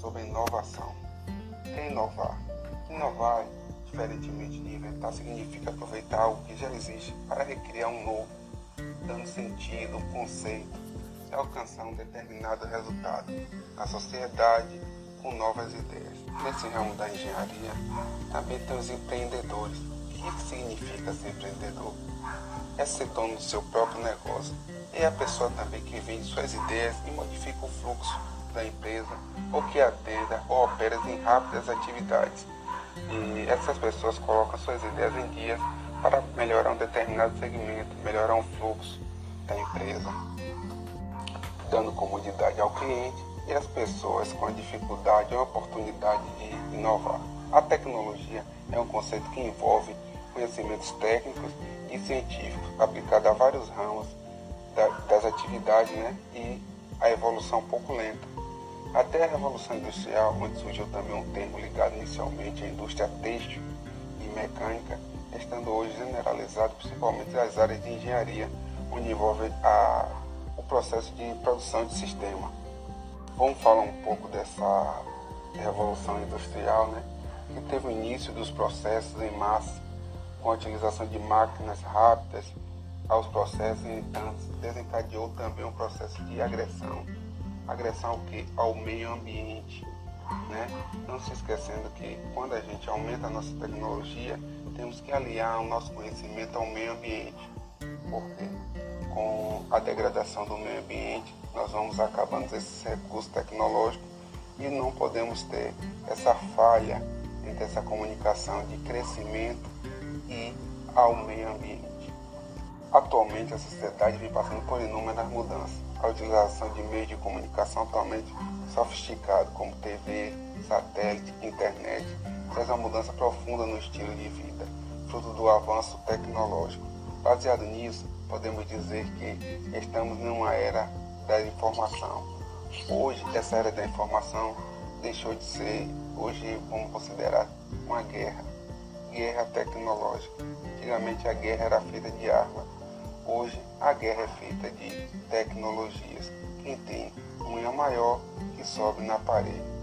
sobre inovação. O que é inovar? Inovar, diferentemente de inventar, significa aproveitar algo que já existe para recriar um novo, dando sentido, um conceito e alcançar um determinado resultado na sociedade com novas ideias. Nesse ramo da engenharia, também tem os empreendedores. O que significa ser empreendedor? É ser dono do seu próprio negócio. É a pessoa também que vende suas ideias e modifica o fluxo da empresa ou que atenda ou opera em rápidas atividades. E essas pessoas colocam suas ideias em dias para melhorar um determinado segmento, melhorar um fluxo da empresa, dando comodidade ao cliente e às pessoas com a dificuldade ou oportunidade de inovar. A tecnologia é um conceito que envolve conhecimentos técnicos e científicos aplicados a vários ramos das atividades né, e a evolução pouco lenta até a Revolução Industrial, onde surgiu também um termo ligado inicialmente à indústria têxtil e mecânica, estando hoje generalizado principalmente nas áreas de engenharia, onde envolve a, o processo de produção de sistema. Vamos falar um pouco dessa Revolução Industrial, né, que teve o início dos processos em massa, com a utilização de máquinas rápidas aos processos, e, desencadeou também um processo de agressão agressão ao, que? ao meio ambiente. Né? Não se esquecendo que quando a gente aumenta a nossa tecnologia, temos que aliar o nosso conhecimento ao meio ambiente. Porque com a degradação do meio ambiente, nós vamos acabando esses recursos tecnológicos e não podemos ter essa falha entre essa comunicação de crescimento e ao meio ambiente. Atualmente, a sociedade vem passando por inúmeras mudanças. A utilização de meios de comunicação atualmente sofisticados, como TV, satélite, internet, traz uma mudança profunda no estilo de vida, fruto do avanço tecnológico. Baseado nisso, podemos dizer que estamos numa era da informação. Hoje, essa era da informação deixou de ser, hoje vamos considerar uma guerra, guerra tecnológica. Antigamente a guerra era feita de armas Hoje a guerra é feita de tecnologias. Quem tem unha maior que sobe na parede.